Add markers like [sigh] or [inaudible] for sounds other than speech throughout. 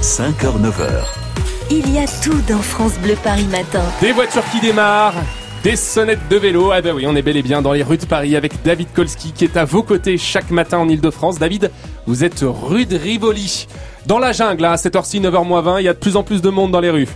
5h-9h. Il y a tout dans France Bleu Paris Matin. Des voitures qui démarrent, des sonnettes de vélo. Ah bah oui, on est bel et bien dans les rues de Paris avec David Kolski qui est à vos côtés chaque matin en Ile-de-France. David, vous êtes rue de Rivoli. Dans la jungle, à cette heure-ci, 9h20, il y a de plus en plus de monde dans les rues.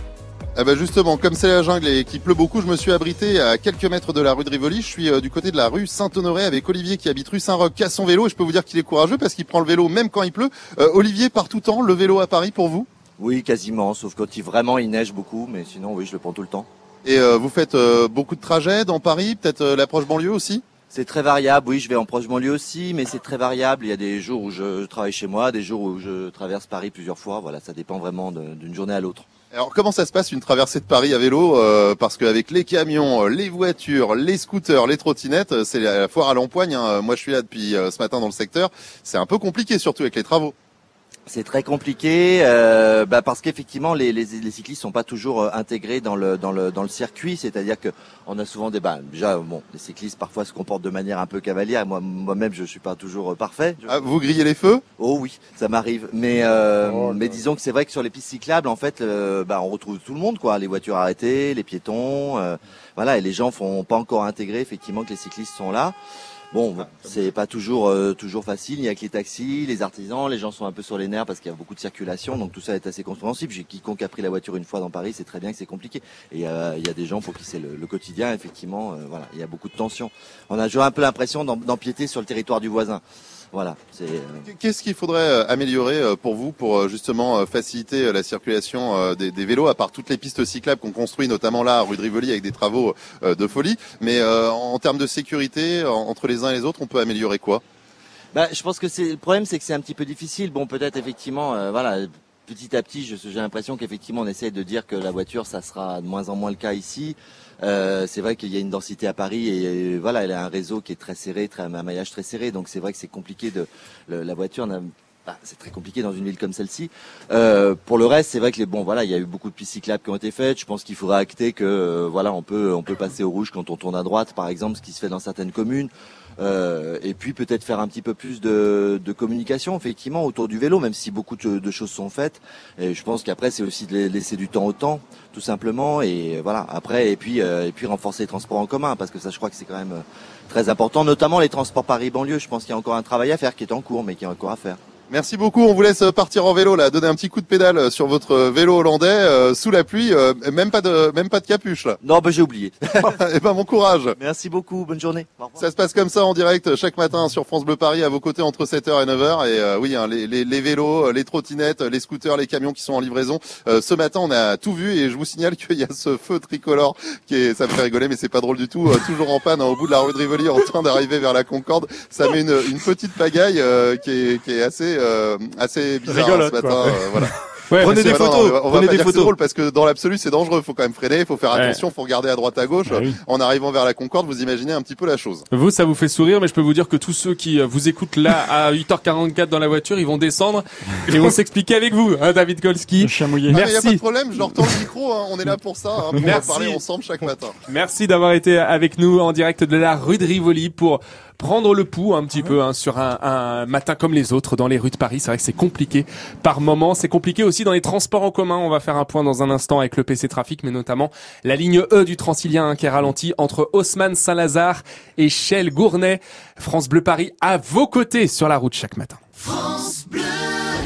Ah bah justement, comme c'est la jungle et qu'il pleut beaucoup, je me suis abrité à quelques mètres de la rue de Rivoli. Je suis euh, du côté de la rue Saint-Honoré avec Olivier qui habite rue Saint-Roch, qui a son vélo. Et je peux vous dire qu'il est courageux parce qu'il prend le vélo même quand il pleut. Euh, Olivier, par tout temps, le vélo à Paris pour vous? Oui, quasiment, sauf quand il vraiment il neige beaucoup, mais sinon oui, je le prends tout le temps. Et euh, vous faites euh, beaucoup de trajets dans Paris, peut-être euh, l'approche banlieue aussi? C'est très variable, oui, je vais en proche banlieue aussi, mais c'est très variable. Il y a des jours où je travaille chez moi, des jours où je traverse Paris plusieurs fois. Voilà, ça dépend vraiment d'une journée à l'autre. Alors comment ça se passe une traversée de Paris à vélo euh, Parce qu'avec les camions, euh, les voitures, les scooters, les trottinettes, euh, c'est la foire à l'empoigne. hein. Moi je suis là depuis ce matin dans le secteur. C'est un peu compliqué surtout avec les travaux. C'est très compliqué euh, bah, parce qu'effectivement les, les, les cyclistes sont pas toujours euh, intégrés dans le dans le dans le circuit, c'est-à-dire que on a souvent des bah, déjà bon les cyclistes parfois se comportent de manière un peu cavalière. Moi moi-même je suis pas toujours euh, parfait. Ah, vous grillez les feux? Oh oui, ça m'arrive. Mais euh, Oh mais disons que c'est vrai que sur les pistes cyclables, en fait, euh, bah, on retrouve tout le monde, quoi. Les voitures arrêtées, les piétons, euh, voilà. Et les gens font pas encore intégrer effectivement que les cyclistes sont là. Bon, c'est pas toujours euh, toujours facile. Il y a que les taxis, les artisans, les gens sont un peu sur les nerfs parce qu'il y a beaucoup de circulation, donc tout ça est assez compréhensible. J'ai quiconque a pris la voiture une fois dans Paris, c'est très bien que c'est compliqué. Et euh, il y a des gens pour qui c'est le, quotidien, effectivement. euh, voilà, il y a beaucoup de tensions. On a toujours un peu l'impression d'em- d'empiéter sur le territoire du voisin. Voilà, c'est. euh, Qu'est-ce qu'il faudrait euh, améliorer euh, pour vous pour justement faciliter la circulation des, des vélos, à part toutes les pistes cyclables qu'on construit, notamment là, à rue de Rivoli, avec des travaux de folie. Mais en termes de sécurité, en- entre les uns et les autres, on peut améliorer quoi? Bah, je pense que c'est le problème, c'est que c'est un petit peu difficile. Bon, peut-être effectivement, euh, voilà, petit à petit, j'ai l'impression qu'effectivement, on essaie de dire que la voiture, ça sera de moins en moins le cas ici. Euh, c'est vrai qu'il y a une densité à Paris et voilà, elle a un réseau qui est très serré, très, un maillage très serré. Donc c'est vrai que c'est compliqué de la voiture. Bah, c'est très compliqué dans une ville comme celle-ci. Euh, pour le reste, c'est vrai que les bon, voilà, il y a eu beaucoup de pistes cyclables qui ont été faites. Je pense qu'il faudra acter que euh, voilà, on peut on peut passer au rouge quand on tourne à droite, par exemple, ce qui se fait dans certaines communes. Euh, et puis peut-être faire un petit peu plus de, de communication effectivement autour du vélo, même si beaucoup de, choses sont faites. Et je pense qu'après c'est aussi de la- laisser du temps au temps, tout simplement. Et voilà. Après et puis euh, et puis renforcer les transports en commun parce que ça je crois que c'est quand même euh, très important, notamment les transports Paris banlieue. Je pense qu'il y a encore un travail à faire qui est en cours, mais qui est encore à faire. Merci beaucoup. On vous laisse partir en vélo là, donner un petit coup de pédale sur votre vélo hollandais euh, sous la pluie, euh, même pas de même pas de capuche là. Non, ben j'ai oublié. [laughs] et ben bon courage. Merci beaucoup. Bonne journée. Au. Ça se passe comme ça en direct chaque matin sur France Bleu Paris à vos côtés entre 7h et 9h et euh, oui hein, les, les, les vélos, euh, les trottinettes, les scooters, les camions qui sont en livraison. Euh, ce matin on a tout vu et je vous signale qu'il y a ce feu tricolore qui est ça me fait rigoler mais c'est pas drôle du tout euh, toujours en panne hein, au bout de la rue de Rivoli en train d'arriver vers la Concorde. Ça met une, une petite pagaille euh, qui est qui est assez euh, assez bizarre hein, Rigolote, ce matin quoi. euh, voilà. [laughs] Ouais, Prenez des photos, on va- on va prenez pas des dire photos. drôle parce que dans l'absolu c'est dangereux, faut quand même freiner, faut faire Ouais. attention, faut regarder à droite à gauche. Ah oui. En arrivant vers la Concorde, vous imaginez un petit peu la chose. Vous, ça vous fait sourire, mais je peux vous dire que tous ceux qui euh, vous écoutent là à 8h44 dans la voiture, ils vont descendre et vont s'expliquer avec vous, hein, David Kolski. Le chat mouillé. Ah, mais y a Merci. pas de problème, je leur tends le micro, hein, on est là pour ça, hein, pour Merci. parler ensemble chaque matin. Merci d'avoir été avec nous en direct de la rue de Rivoli pour prendre le pouls un petit peu hein, sur un, un matin comme les autres dans les rues de Paris. C'est vrai que c'est compliqué par moment. C'est compliqué aussi dans les transports en commun. On va faire un point dans un instant avec le PC Trafic, mais notamment la ligne E du Transilien hein, qui est ralentie entre Haussmann Saint-Lazare et Chelles Gournay. France Bleu Paris à vos côtés sur la route chaque matin. France